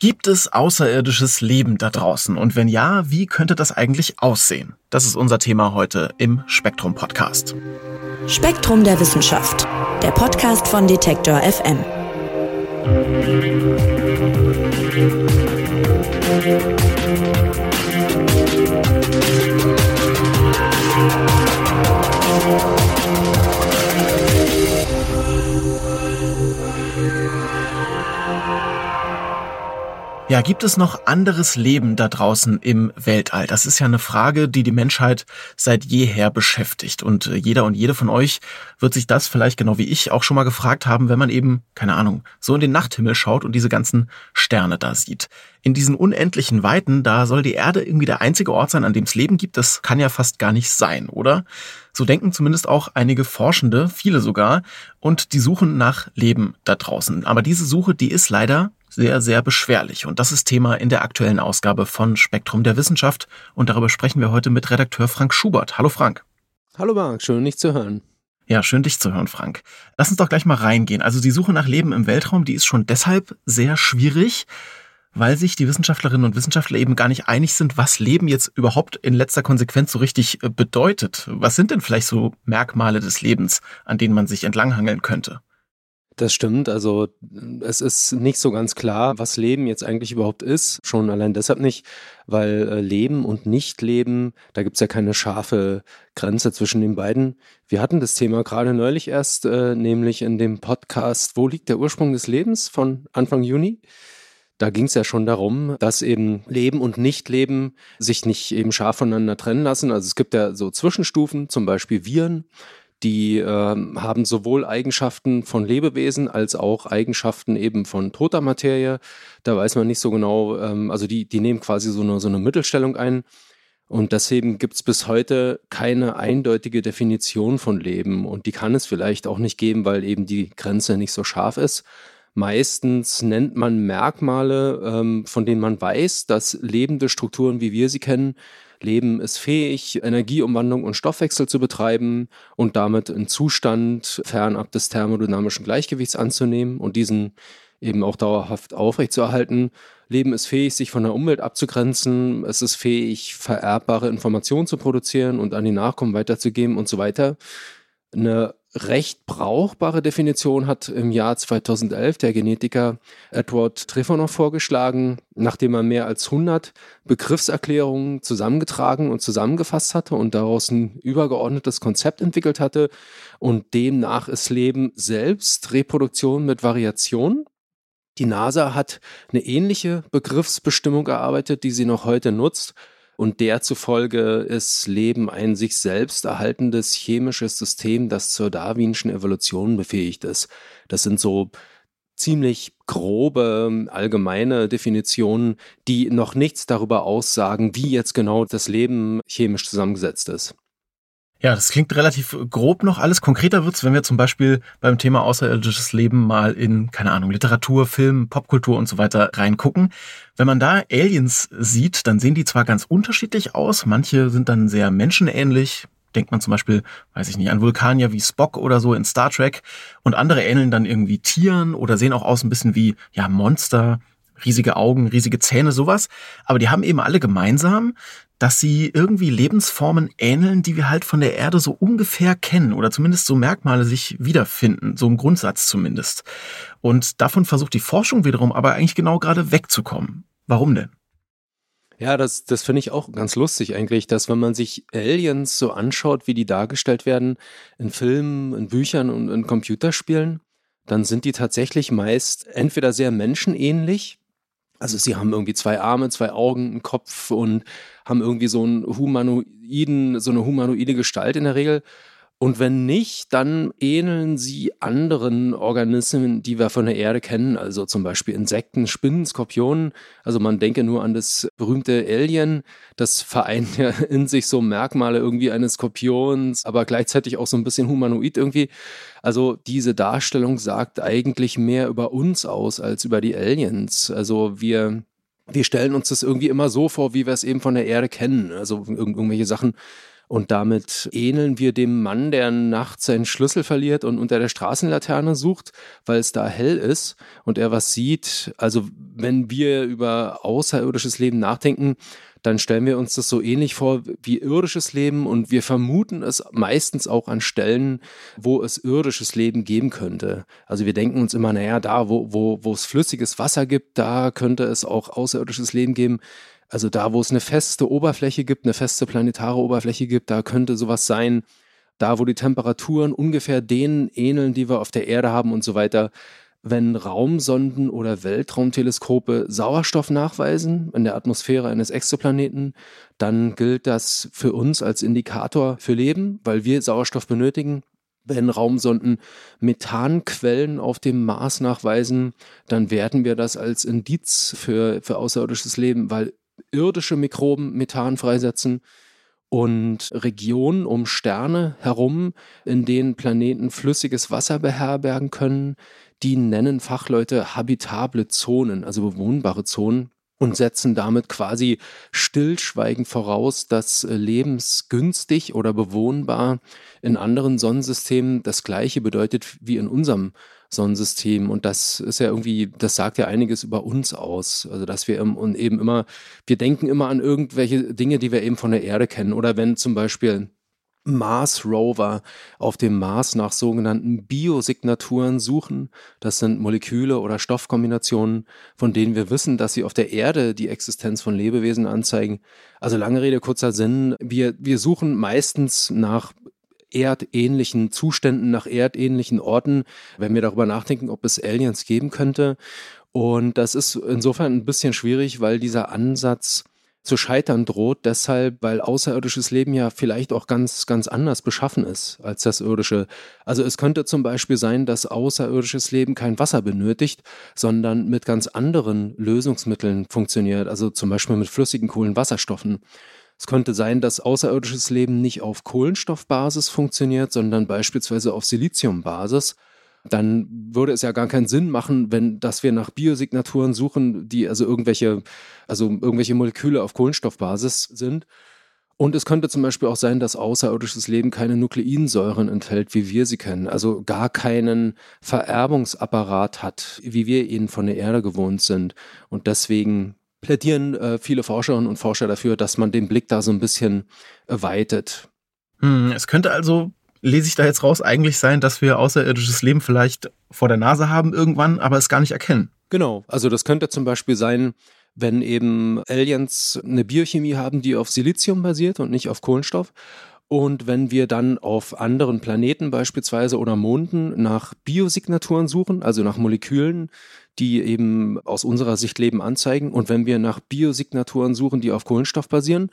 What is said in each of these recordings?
Gibt es außerirdisches Leben da draußen? Und wenn ja, wie könnte das eigentlich aussehen? Das ist unser Thema heute im Spektrum Podcast. Spektrum der Wissenschaft, der Podcast von Detektor FM. Ja, gibt es noch anderes Leben da draußen im Weltall? Das ist ja eine Frage, die die Menschheit seit jeher beschäftigt. Und äh, jeder und jede von euch wird sich das vielleicht genau wie ich auch schon mal gefragt haben, wenn man eben, keine Ahnung, so in den Nachthimmel schaut und diese ganzen Sterne da sieht. In diesen unendlichen Weiten, da soll die Erde irgendwie der einzige Ort sein, an dem es Leben gibt. Das kann ja fast gar nicht sein, oder? So denken zumindest auch einige Forschende, viele sogar, und die suchen nach Leben da draußen. Aber diese Suche, die ist leider sehr, sehr beschwerlich. Und das ist Thema in der aktuellen Ausgabe von Spektrum der Wissenschaft. Und darüber sprechen wir heute mit Redakteur Frank Schubert. Hallo Frank. Hallo Marc, schön dich zu hören. Ja, schön dich zu hören, Frank. Lass uns doch gleich mal reingehen. Also die Suche nach Leben im Weltraum, die ist schon deshalb sehr schwierig, weil sich die Wissenschaftlerinnen und Wissenschaftler eben gar nicht einig sind, was Leben jetzt überhaupt in letzter Konsequenz so richtig äh, bedeutet. Was sind denn vielleicht so Merkmale des Lebens, an denen man sich entlanghangeln könnte? Das stimmt. Also es ist nicht so ganz klar, was Leben jetzt eigentlich überhaupt ist. Schon allein deshalb nicht, weil äh, Leben und Nicht-Leben, da gibt es ja keine scharfe Grenze zwischen den beiden. Wir hatten das Thema gerade neulich erst, äh, nämlich in dem Podcast Wo liegt der Ursprung des Lebens von Anfang Juni. Da ging es ja schon darum, dass eben Leben und Nicht-Leben sich nicht eben scharf voneinander trennen lassen. Also es gibt ja so Zwischenstufen, zum Beispiel Viren die äh, haben sowohl Eigenschaften von Lebewesen als auch Eigenschaften eben von toter Materie. Da weiß man nicht so genau, ähm, also die, die nehmen quasi so eine, so eine Mittelstellung ein. Und deswegen gibt es bis heute keine eindeutige Definition von Leben. Und die kann es vielleicht auch nicht geben, weil eben die Grenze nicht so scharf ist. Meistens nennt man Merkmale, ähm, von denen man weiß, dass lebende Strukturen, wie wir sie kennen, Leben ist fähig, Energieumwandlung und Stoffwechsel zu betreiben und damit einen Zustand fernab des thermodynamischen Gleichgewichts anzunehmen und diesen eben auch dauerhaft aufrechtzuerhalten. Leben ist fähig, sich von der Umwelt abzugrenzen. Es ist fähig, vererbbare Informationen zu produzieren und an die Nachkommen weiterzugeben und so weiter. Eine recht brauchbare Definition hat im Jahr 2011 der Genetiker Edward Trifonov vorgeschlagen, nachdem er mehr als 100 Begriffserklärungen zusammengetragen und zusammengefasst hatte und daraus ein übergeordnetes Konzept entwickelt hatte. Und demnach ist Leben selbst Reproduktion mit Variation. Die NASA hat eine ähnliche Begriffsbestimmung erarbeitet, die sie noch heute nutzt und der zufolge ist Leben ein sich selbst erhaltendes chemisches System, das zur darwinschen Evolution befähigt ist. Das sind so ziemlich grobe allgemeine Definitionen, die noch nichts darüber aussagen, wie jetzt genau das Leben chemisch zusammengesetzt ist. Ja, das klingt relativ grob noch. Alles konkreter wird's, wenn wir zum Beispiel beim Thema außerirdisches Leben mal in, keine Ahnung, Literatur, Film, Popkultur und so weiter reingucken. Wenn man da Aliens sieht, dann sehen die zwar ganz unterschiedlich aus. Manche sind dann sehr menschenähnlich. Denkt man zum Beispiel, weiß ich nicht, an Vulkanier wie Spock oder so in Star Trek. Und andere ähneln dann irgendwie Tieren oder sehen auch aus ein bisschen wie, ja, Monster riesige Augen, riesige Zähne, sowas. Aber die haben eben alle gemeinsam, dass sie irgendwie Lebensformen ähneln, die wir halt von der Erde so ungefähr kennen oder zumindest so Merkmale sich wiederfinden, so im Grundsatz zumindest. Und davon versucht die Forschung wiederum aber eigentlich genau gerade wegzukommen. Warum denn? Ja, das, das finde ich auch ganz lustig eigentlich, dass wenn man sich Aliens so anschaut, wie die dargestellt werden in Filmen, in Büchern und in Computerspielen, dann sind die tatsächlich meist entweder sehr menschenähnlich, also sie haben irgendwie zwei Arme, zwei Augen, einen Kopf und haben irgendwie so einen humanoiden, so eine humanoide Gestalt in der Regel. Und wenn nicht, dann ähneln sie anderen Organismen, die wir von der Erde kennen, also zum Beispiel Insekten, Spinnen, Skorpionen. Also man denke nur an das berühmte Alien, das vereint ja in sich so Merkmale irgendwie eines Skorpions, aber gleichzeitig auch so ein bisschen humanoid irgendwie. Also diese Darstellung sagt eigentlich mehr über uns aus als über die Aliens. Also wir wir stellen uns das irgendwie immer so vor, wie wir es eben von der Erde kennen. Also irgendwelche Sachen Und damit ähneln wir dem Mann, der nachts seinen Schlüssel verliert und unter der Straßenlaterne sucht, weil es da hell ist und er was sieht. Also wenn wir über außerirdisches Leben nachdenken, dann stellen wir uns das so ähnlich vor wie irdisches Leben und wir vermuten es meistens auch an Stellen, wo es irdisches Leben geben könnte. Also wir denken uns immer, naja, da, wo, wo, wo es flüssiges Wasser gibt, da könnte es auch außerirdisches Leben geben. Also da, wo es eine feste Oberfläche gibt, eine feste planetare Oberfläche gibt, da könnte sowas sein. Da, wo die Temperaturen ungefähr denen ähneln, die wir auf der Erde haben und so weiter wenn Raumsonden oder Weltraumteleskope Sauerstoff nachweisen in der Atmosphäre eines Exoplaneten, dann gilt das für uns als Indikator für Leben, weil wir Sauerstoff benötigen. Wenn Raumsonden Methanquellen auf dem Mars nachweisen, dann werten wir das als Indiz für, für außerirdisches Leben, weil irdische Mikroben Methan freisetzen und Regionen um Sterne herum, in denen Planeten flüssiges Wasser beherbergen können, die nennen Fachleute habitable Zonen, also bewohnbare Zonen und setzen damit quasi stillschweigend voraus, dass äh, lebensgünstig oder bewohnbar in anderen Sonnensystemen das gleiche bedeutet wie in unserem Sonnensystem. Und das ist ja irgendwie, das sagt ja einiges über uns aus. Also, dass wir und eben immer, wir denken immer an irgendwelche Dinge, die wir eben von der Erde kennen. Oder wenn zum Beispiel Mars Rover auf dem Mars nach sogenannten Biosignaturen suchen. Das sind Moleküle oder Stoffkombinationen, von denen wir wissen, dass sie auf der Erde die Existenz von Lebewesen anzeigen. Also lange Rede, kurzer Sinn. Wir, wir suchen meistens nach erdähnlichen Zuständen, nach erdähnlichen Orten, wenn wir darüber nachdenken, ob es Aliens geben könnte. Und das ist insofern ein bisschen schwierig, weil dieser Ansatz zu scheitern droht, deshalb, weil außerirdisches Leben ja vielleicht auch ganz, ganz anders beschaffen ist als das irdische. Also es könnte zum Beispiel sein, dass außerirdisches Leben kein Wasser benötigt, sondern mit ganz anderen Lösungsmitteln funktioniert, also zum Beispiel mit flüssigen Kohlenwasserstoffen. Es könnte sein, dass außerirdisches Leben nicht auf Kohlenstoffbasis funktioniert, sondern beispielsweise auf Siliziumbasis dann würde es ja gar keinen Sinn machen, wenn, dass wir nach Biosignaturen suchen, die also irgendwelche, also irgendwelche Moleküle auf Kohlenstoffbasis sind. Und es könnte zum Beispiel auch sein, dass außerirdisches Leben keine Nukleinsäuren enthält, wie wir sie kennen, also gar keinen Vererbungsapparat hat, wie wir ihn von der Erde gewohnt sind. Und deswegen plädieren äh, viele Forscherinnen und Forscher dafür, dass man den Blick da so ein bisschen weitet. Hm, es könnte also lese ich da jetzt raus, eigentlich sein, dass wir außerirdisches Leben vielleicht vor der Nase haben irgendwann, aber es gar nicht erkennen. Genau, also das könnte zum Beispiel sein, wenn eben Aliens eine Biochemie haben, die auf Silizium basiert und nicht auf Kohlenstoff. Und wenn wir dann auf anderen Planeten beispielsweise oder Monden nach Biosignaturen suchen, also nach Molekülen, die eben aus unserer Sicht Leben anzeigen. Und wenn wir nach Biosignaturen suchen, die auf Kohlenstoff basieren,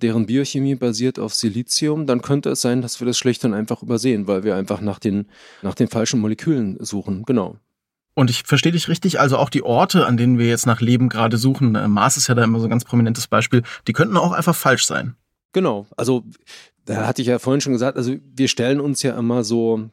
deren Biochemie basiert auf Silizium, dann könnte es sein, dass wir das schlicht und einfach übersehen, weil wir einfach nach den, nach den falschen Molekülen suchen. Genau. Und ich verstehe dich richtig, also auch die Orte, an denen wir jetzt nach Leben gerade suchen, äh, Mars ist ja da immer so ein ganz prominentes Beispiel, die könnten auch einfach falsch sein. Genau, also da hatte ich ja vorhin schon gesagt, also wir stellen uns ja immer so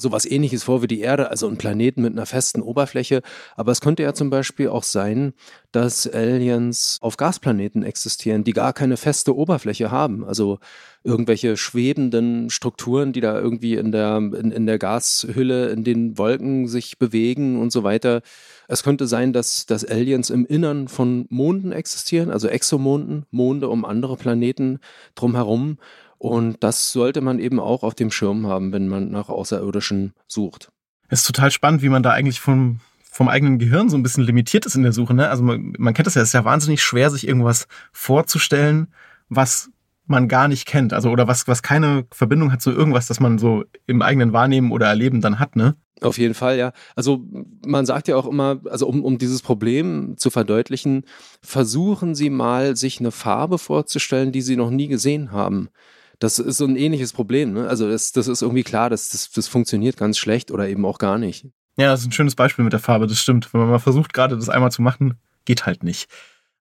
sowas ähnliches vor wie die Erde, also ein Planeten mit einer festen Oberfläche. Aber es könnte ja zum Beispiel auch sein, dass Aliens auf Gasplaneten existieren, die gar keine feste Oberfläche haben. Also irgendwelche schwebenden Strukturen, die da irgendwie in der, in, in der Gashülle, in den Wolken sich bewegen und so weiter. Es könnte sein, dass, dass Aliens im Innern von Monden existieren, also Exomonden, Monde um andere Planeten drumherum. Und das sollte man eben auch auf dem Schirm haben, wenn man nach Außerirdischen sucht. Es ist total spannend, wie man da eigentlich vom, vom eigenen Gehirn so ein bisschen limitiert ist in der Suche. Ne? Also man, man kennt das ja, es ist ja wahnsinnig schwer, sich irgendwas vorzustellen, was man gar nicht kennt. Also oder was, was keine Verbindung hat zu irgendwas, das man so im eigenen Wahrnehmen oder Erleben dann hat, ne? Auf jeden Fall, ja. Also man sagt ja auch immer, also um, um dieses Problem zu verdeutlichen, versuchen Sie mal, sich eine Farbe vorzustellen, die Sie noch nie gesehen haben. Das ist so ein ähnliches Problem. Ne? Also das, das ist irgendwie klar, dass das, das funktioniert ganz schlecht oder eben auch gar nicht. Ja, das ist ein schönes Beispiel mit der Farbe, das stimmt. Wenn man mal versucht, gerade das einmal zu machen, geht halt nicht.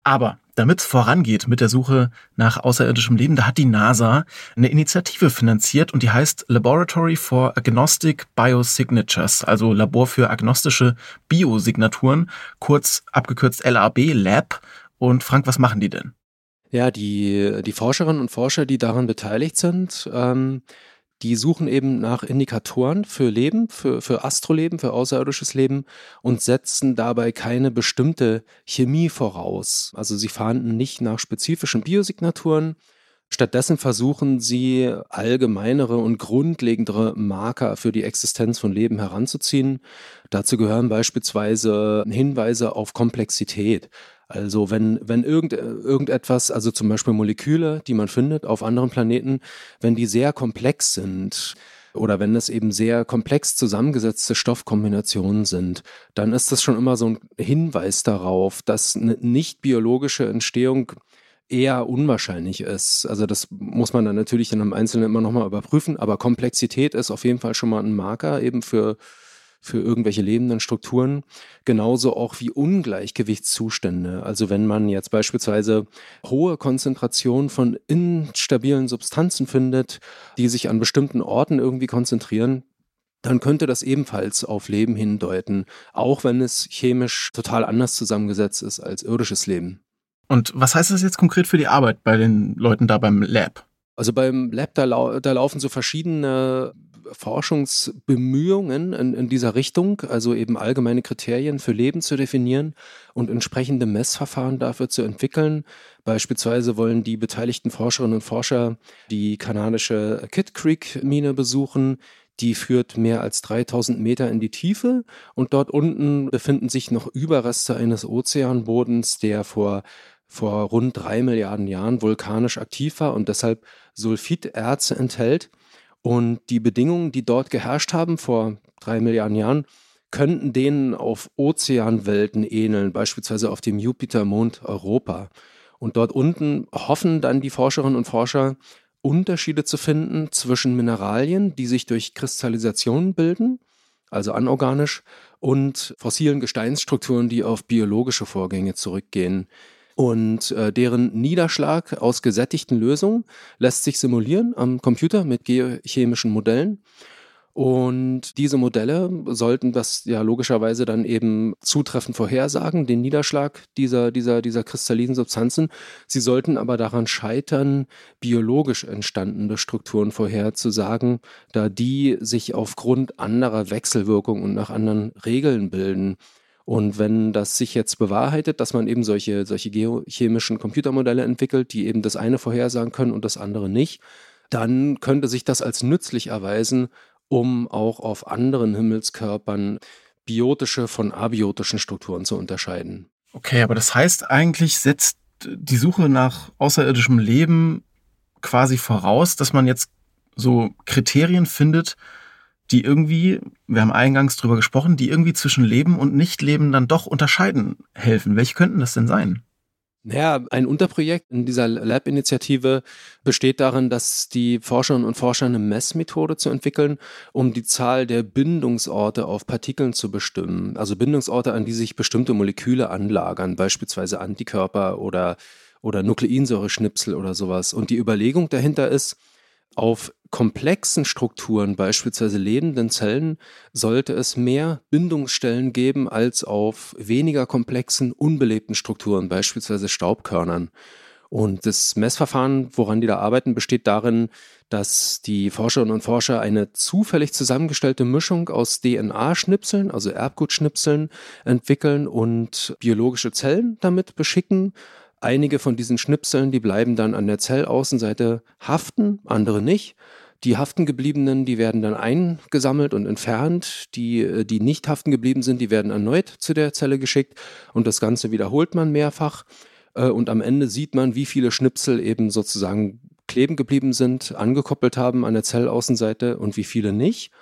Aber damit es vorangeht mit der Suche nach außerirdischem Leben, da hat die NASA eine Initiative finanziert und die heißt Laboratory for Agnostic Biosignatures, also Labor für agnostische Biosignaturen, kurz abgekürzt LAB, Lab. Und Frank, was machen die denn? Ja, die, die Forscherinnen und Forscher, die daran beteiligt sind, ähm, die suchen eben nach Indikatoren für Leben, für, für Astroleben, für außerirdisches Leben und setzen dabei keine bestimmte Chemie voraus. Also sie fahnden nicht nach spezifischen Biosignaturen. Stattdessen versuchen sie allgemeinere und grundlegendere Marker für die Existenz von Leben heranzuziehen. Dazu gehören beispielsweise Hinweise auf Komplexität. Also wenn, wenn irgend, irgendetwas, also zum Beispiel Moleküle, die man findet auf anderen Planeten, wenn die sehr komplex sind, oder wenn es eben sehr komplex zusammengesetzte Stoffkombinationen sind, dann ist das schon immer so ein Hinweis darauf, dass eine nicht biologische Entstehung eher unwahrscheinlich ist. Also das muss man dann natürlich in einem Einzelnen immer nochmal überprüfen, aber Komplexität ist auf jeden Fall schon mal ein Marker eben für für irgendwelche lebenden Strukturen, genauso auch wie Ungleichgewichtszustände. Also wenn man jetzt beispielsweise hohe Konzentrationen von instabilen Substanzen findet, die sich an bestimmten Orten irgendwie konzentrieren, dann könnte das ebenfalls auf Leben hindeuten, auch wenn es chemisch total anders zusammengesetzt ist als irdisches Leben. Und was heißt das jetzt konkret für die Arbeit bei den Leuten da beim Lab? Also beim Lab, da, lau da laufen so verschiedene Forschungsbemühungen in, in, dieser Richtung, also eben allgemeine Kriterien für Leben zu definieren und entsprechende Messverfahren dafür zu entwickeln. Beispielsweise wollen die beteiligten Forscherinnen und Forscher die kanadische Kid Creek Mine besuchen. Die führt mehr als 3000 Meter in die Tiefe und dort unten befinden sich noch Überreste eines Ozeanbodens, der vor vor rund drei Milliarden Jahren vulkanisch aktiv war und deshalb Sulfiterze enthält. Und die Bedingungen, die dort geherrscht haben vor drei Milliarden Jahren, könnten denen auf Ozeanwelten ähneln, beispielsweise auf dem Jupitermond Europa. Und dort unten hoffen dann die Forscherinnen und Forscher, Unterschiede zu finden zwischen Mineralien, die sich durch Kristallisation bilden, also anorganisch, und fossilen Gesteinsstrukturen, die auf biologische Vorgänge zurückgehen. Und äh, deren Niederschlag aus gesättigten Lösungen lässt sich simulieren am Computer mit geochemischen Modellen. Und diese Modelle sollten das ja logischerweise dann eben zutreffend vorhersagen, den Niederschlag dieser, dieser, dieser kristallinen Substanzen. Sie sollten aber daran scheitern, biologisch entstandene Strukturen vorherzusagen, da die sich aufgrund anderer Wechselwirkungen und nach anderen Regeln bilden. Und wenn das sich jetzt bewahrheitet, dass man eben solche, solche geochemischen Computermodelle entwickelt, die eben das eine vorhersagen können und das andere nicht, dann könnte sich das als nützlich erweisen, um auch auf anderen Himmelskörpern biotische von abiotischen Strukturen zu unterscheiden. Okay, aber das heißt eigentlich setzt die Suche nach außerirdischem Leben quasi voraus, dass man jetzt so Kriterien findet, die irgendwie, wir haben eingangs drüber gesprochen, die irgendwie zwischen Leben und Nichtleben dann doch unterscheiden helfen. Welche könnten das denn sein? Naja, ein Unterprojekt in dieser Lab-Initiative besteht darin, dass die Forscherinnen und Forscher eine Messmethode zu entwickeln, um die Zahl der Bindungsorte auf Partikeln zu bestimmen. Also Bindungsorte, an die sich bestimmte Moleküle anlagern, beispielsweise Antikörper oder, oder Nukleinsäureschnipsel oder sowas. Und die Überlegung dahinter ist, auf komplexen Strukturen, beispielsweise lebenden Zellen, sollte es mehr Bindungsstellen geben als auf weniger komplexen, unbelebten Strukturen, beispielsweise Staubkörnern. Und das Messverfahren, woran die da arbeiten, besteht darin, dass die Forscherinnen und Forscher eine zufällig zusammengestellte Mischung aus DNA-Schnipseln, also Erbgutschnipseln, entwickeln und biologische Zellen damit beschicken Einige von diesen Schnipseln, die bleiben dann an der Zellaußenseite haften, andere nicht. Die haften gebliebenen, die werden dann eingesammelt und entfernt. Die, äh, die nicht haften geblieben sind, die werden erneut zu der Zelle geschickt und das Ganze wiederholt man mehrfach. Äh, und am Ende sieht man, wie viele Schnipsel eben sozusagen kleben geblieben sind, angekoppelt haben an der Zellaußenseite und wie viele nicht.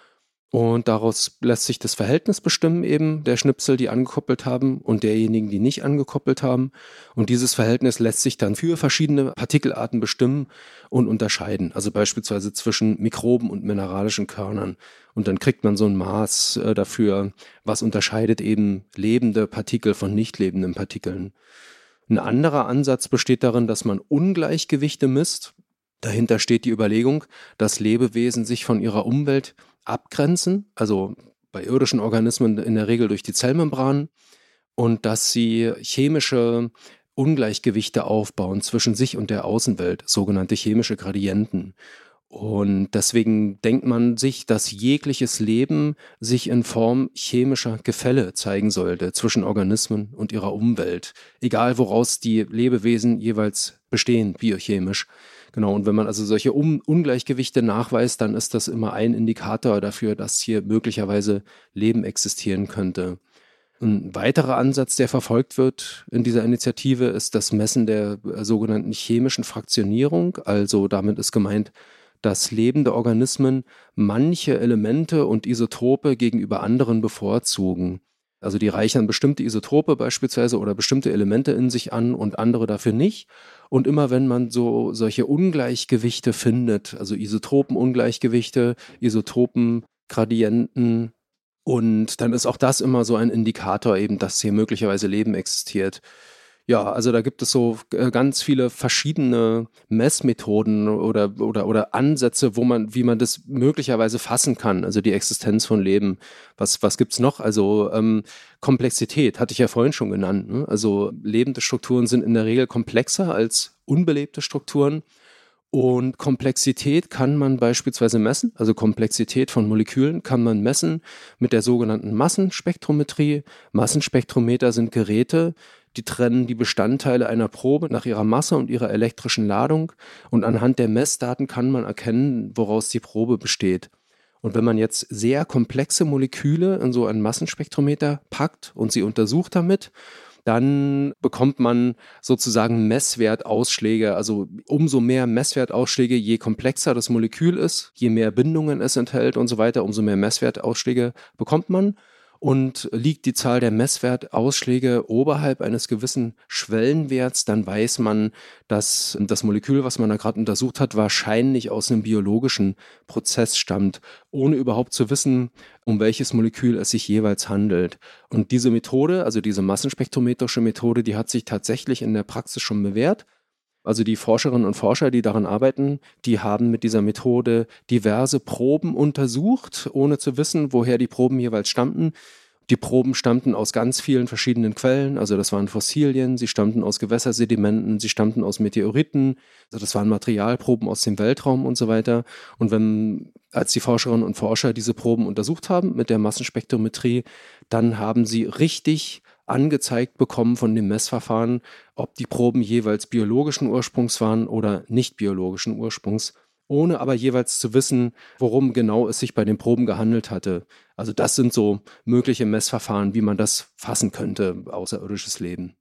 Und daraus lässt sich das Verhältnis bestimmen, eben der Schnipsel, die angekoppelt haben und derjenigen, die nicht angekoppelt haben. Und dieses Verhältnis lässt sich dann für verschiedene Partikelarten bestimmen und unterscheiden. Also beispielsweise zwischen Mikroben und mineralischen Körnern. Und dann kriegt man so ein Maß äh, dafür, was unterscheidet eben lebende Partikel von nicht lebenden Partikeln. Ein anderer Ansatz besteht darin, dass man Ungleichgewichte misst. Dahinter steht die Überlegung, dass Lebewesen sich von ihrer Umwelt abgrenzen, also bei irdischen Organismen in der Regel durch die Zellmembran und dass sie chemische Ungleichgewichte aufbauen zwischen sich und der Außenwelt, sogenannte chemische Gradienten. Und deswegen denkt man sich, dass jegliches Leben sich in Form chemischer Gefälle zeigen sollte zwischen Organismen und ihrer Umwelt, egal woraus die Lebewesen jeweils bestehen, biochemisch. Genau, und wenn man also solche um Ungleichgewichte nachweist, dann ist das immer ein Indikator dafür, dass hier möglicherweise Leben existieren könnte. Ein weiterer Ansatz, der verfolgt wird in dieser Initiative, ist das Messen der äh, sogenannten chemischen Fraktionierung. Also damit ist gemeint, dass lebende Organismen manche Elemente und Isotope gegenüber anderen bevorzugen. Also die reichern bestimmte Isotope beispielsweise oder bestimmte Elemente in sich an und andere dafür nicht. Und immer wenn man so solche Ungleichgewichte findet, also Isotopenungleichgewichte, Isotopengradienten, und dann ist auch das immer so ein Indikator eben, dass hier möglicherweise Leben existiert. Ja, also da gibt es so äh, ganz viele verschiedene Messmethoden oder, oder, oder Ansätze, wo man, wie man das möglicherweise fassen kann, also die Existenz von Leben. Was, was gibt's noch? Also ähm, Komplexität hatte ich ja vorhin schon genannt. Ne? Also lebende Strukturen sind in der Regel komplexer als unbelebte Strukturen. Und Komplexität kann man beispielsweise messen, also Komplexität von Molekülen kann man messen mit der sogenannten Massenspektrometrie. Massenspektrometer sind Geräte, die trennen die Bestandteile einer Probe nach ihrer Masse und ihrer elektrischen Ladung und anhand der Messdaten kann man erkennen, woraus die Probe besteht. Und wenn man jetzt sehr komplexe Moleküle in so einen Massenspektrometer packt und sie untersucht damit, dann bekommt man sozusagen Messwertausschläge. Also umso mehr Messwertausschläge, je komplexer das Molekül ist, je mehr Bindungen es enthält und so weiter, umso mehr Messwertausschläge bekommt man. Und liegt die Zahl der Messwertausschläge oberhalb eines gewissen Schwellenwerts, dann weiß man, dass das Molekül, was man da gerade untersucht hat, wahrscheinlich aus einem biologischen Prozess stammt, ohne überhaupt zu wissen, um welches Molekül es sich jeweils handelt. Und diese Methode, also diese massenspektrometrische Methode, die hat sich tatsächlich in der Praxis schon bewährt. Also die Forscherinnen und Forscher, die daran arbeiten, die haben mit dieser Methode diverse Proben untersucht, ohne zu wissen, woher die Proben jeweils stammten. Die Proben stammten aus ganz vielen verschiedenen Quellen, also das waren Fossilien, sie stammten aus Gewässersedimenten, sie stammten aus Meteoriten, also das waren Materialproben aus dem Weltraum und so weiter. Und wenn, als die Forscherinnen und Forscher diese Proben untersucht haben mit der Massenspektrometrie, dann haben sie richtig angezeigt bekommen von dem Messverfahren, ob die Proben jeweils biologischen Ursprungs waren oder nicht biologischen Ursprungs, ohne aber jeweils zu wissen, worum genau es sich bei den Proben gehandelt hatte. Also das sind so mögliche Messverfahren, wie man das fassen könnte, außerirdisches Leben.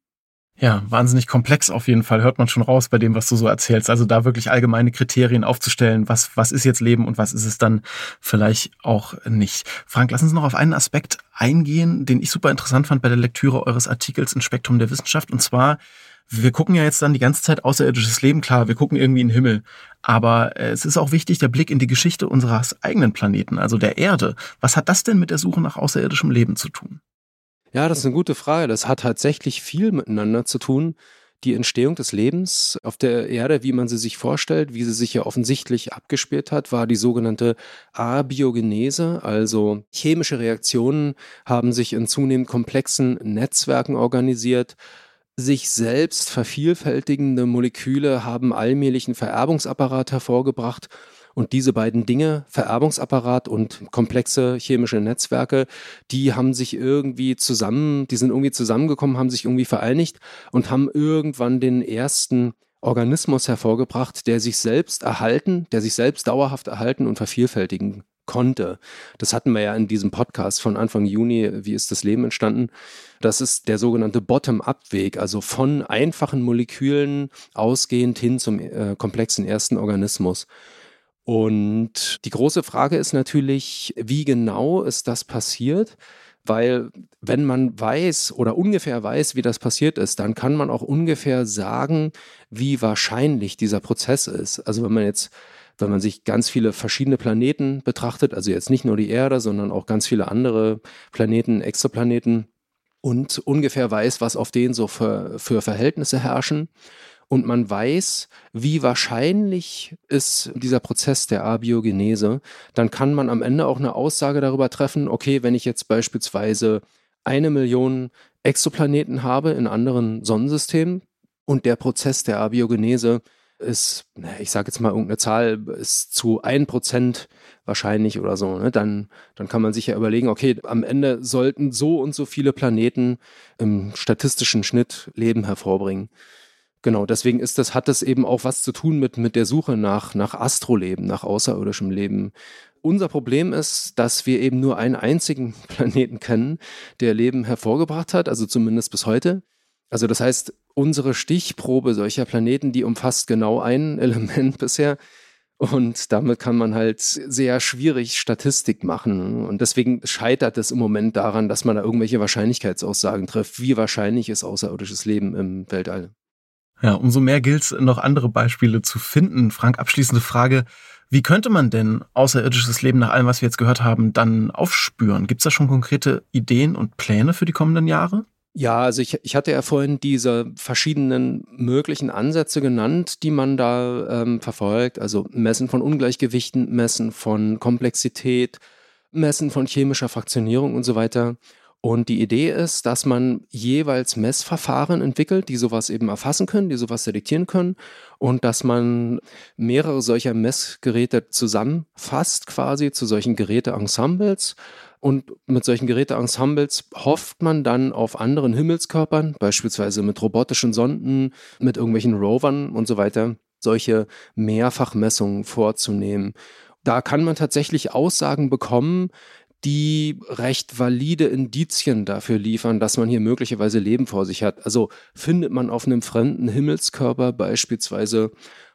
Ja, wahnsinnig komplex auf jeden Fall, hört man schon raus bei dem, was du so erzählst. Also da wirklich allgemeine Kriterien aufzustellen, was, was ist jetzt Leben und was ist es dann vielleicht auch nicht. Frank, lass uns noch auf einen Aspekt eingehen, den ich super interessant fand bei der Lektüre eures Artikels in Spektrum der Wissenschaft. Und zwar, wir gucken ja jetzt dann die ganze Zeit außerirdisches Leben, klar, wir gucken irgendwie in den Himmel. Aber äh, es ist auch wichtig, der Blick in die Geschichte unseres eigenen Planeten, also der Erde. Was hat das denn mit der Suche nach außerirdischem Leben zu tun? Ja, das ist eine gute Frage. Das hat tatsächlich viel miteinander zu tun. Die Entstehung des Lebens auf der Erde, wie man sie sich vorstellt, wie sie sich ja offensichtlich abgespielt hat, war die sogenannte Abiogenese. Also chemische Reaktionen haben sich in zunehmend komplexen Netzwerken organisiert. Sich selbst vervielfältigende Moleküle haben allmählich einen Vererbungsapparat hervorgebracht und diese beiden Dinge, Vererbungsapparat und komplexe chemische Netzwerke, die haben sich irgendwie zusammen, die sind irgendwie zusammengekommen, haben sich irgendwie vereinigt und haben irgendwann den ersten Organismus hervorgebracht, der sich selbst erhalten, der sich selbst dauerhaft erhalten und vervielfältigen konnte. Das hatten wir ja in diesem Podcast von Anfang Juni, wie ist das Leben entstanden? Das ist der sogenannte Bottom-up-Weg, also von einfachen Molekülen ausgehend hin zum äh, komplexen ersten Organismus. Und die große Frage ist natürlich, wie genau ist das passiert? Weil wenn man weiß oder ungefähr weiß, wie das passiert ist, dann kann man auch ungefähr sagen, wie wahrscheinlich dieser Prozess ist. Also wenn man jetzt, wenn man sich ganz viele verschiedene Planeten betrachtet, also jetzt nicht nur die Erde, sondern auch ganz viele andere Planeten, Exoplaneten und ungefähr weiß, was auf denen so für, für Verhältnisse herrschen, und man weiß, wie wahrscheinlich ist dieser Prozess der Abiogenese, dann kann man am Ende auch eine Aussage darüber treffen, okay, wenn ich jetzt beispielsweise eine Million Exoplaneten habe in anderen Sonnensystemen, Und der Prozess der Abiogenese ist, ich sage jetzt mal irgendeine Zahl, ist zu ein Prozent wahrscheinlich oder so, ne? dann, dann kann man sich ja überlegen, okay, am Ende sollten so und so viele Planeten im statistischen Schnitt Leben hervorbringen. Genau, deswegen ist das, hat das eben auch was zu tun mit, mit der Suche nach, nach Astroleben, nach außerirdischem Leben. Unser Problem ist, dass wir eben nur einen einzigen Planeten kennen, der Leben hervorgebracht hat, also zumindest bis heute. Also das heißt, unsere Stichprobe solcher Planeten, die umfasst genau ein Element bisher. Und damit kann man halt sehr schwierig Statistik machen. Und deswegen scheitert es im Moment daran, dass man da irgendwelche Wahrscheinlichkeitsaussagen trifft. Wie wahrscheinlich ist außerirdisches Leben im Weltall? Ja, umso mehr gilt es, noch andere Beispiele zu finden. Frank, abschließende Frage. Wie könnte man denn außerirdisches Leben nach allem, was wir jetzt gehört haben, dann aufspüren? Gibt es da schon konkrete Ideen und Pläne für die kommenden Jahre? Ja, also ich, ich hatte ja vorhin diese verschiedenen möglichen Ansätze genannt, die man da ähm, verfolgt. Also Messen von Ungleichgewichten, Messen von Komplexität, Messen von chemischer Fraktionierung und so weiter. Und die Idee ist, dass man jeweils Messverfahren entwickelt, die sowas eben erfassen können, die sowas selektieren können und dass man mehrere solcher Messgeräte zusammenfasst quasi zu solchen Geräteensembles und mit solchen Geräteensembles hofft man dann auf anderen Himmelskörpern, beispielsweise mit robotischen Sonden, mit irgendwelchen Rovern und so weiter, solche Mehrfachmessungen vorzunehmen. Da kann man tatsächlich Aussagen bekommen, die recht valide Indizien dafür liefern, dass man hier möglicherweise Leben vor sich hat. Also findet man auf einem fremden Himmelskörper beispielsweise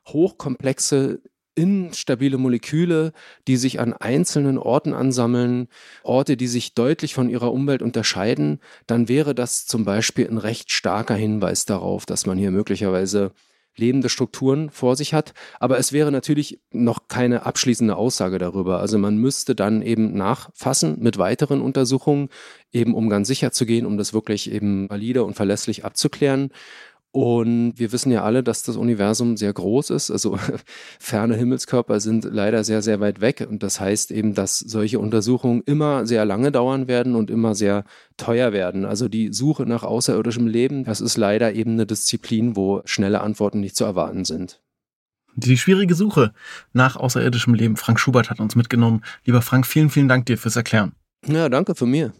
hochkomplexe instabile Moleküle, die sich an einzelnen Orten ansammeln, Orte, die sich deutlich von ihrer Umwelt unterscheiden, dann wäre das zum Beispiel ein recht starker Hinweis darauf, dass man hier möglicherweise lebende Strukturen vor sich hat. Aber es wäre natürlich noch keine abschließende Aussage darüber. Also man müsste dann eben nachfassen mit weiteren Untersuchungen, eben um ganz sicher zu gehen, um das wirklich eben valide und verlässlich abzuklären. Und wir wissen ja alle, dass das Universum sehr groß ist. Also ferne Himmelskörper sind leider sehr, sehr weit weg. Und das heißt eben, dass solche Untersuchungen immer sehr lange dauern werden und immer sehr teuer werden. Also die Suche nach außerirdischem Leben, das ist leider eben eine Disziplin, wo schnelle Antworten nicht zu erwarten sind. Die schwierige Suche nach außerirdischem Leben. Frank Schubert hat uns mitgenommen. Lieber Frank, vielen, vielen Dank dir fürs Erklären. Ja, danke für mir.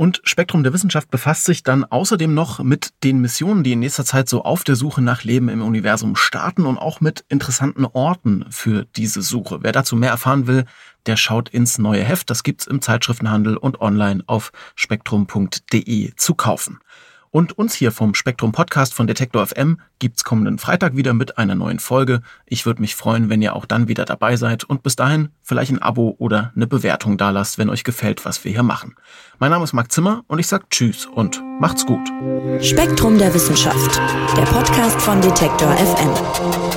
Und Spektrum der Wissenschaft befasst sich dann außerdem noch mit den Missionen, die in nächster Zeit so auf der Suche nach Leben im Universum starten und auch mit interessanten Orten für diese Suche. Wer dazu mehr erfahren will, der schaut ins neue Heft. Das gibt's im Zeitschriftenhandel und online auf spektrum.de zu kaufen. Und uns hier vom Spektrum Podcast von Detektor FM gibt's kommenden Freitag wieder mit einer neuen Folge. Ich würde mich freuen, wenn ihr auch dann wieder dabei seid und bis dahin vielleicht ein Abo oder eine Bewertung dalasst, wenn euch gefällt, was wir hier machen. Mein Name ist Marc Zimmer und ich sag Tschüss und macht's gut. Spektrum der Wissenschaft, der Podcast von Detektor FM.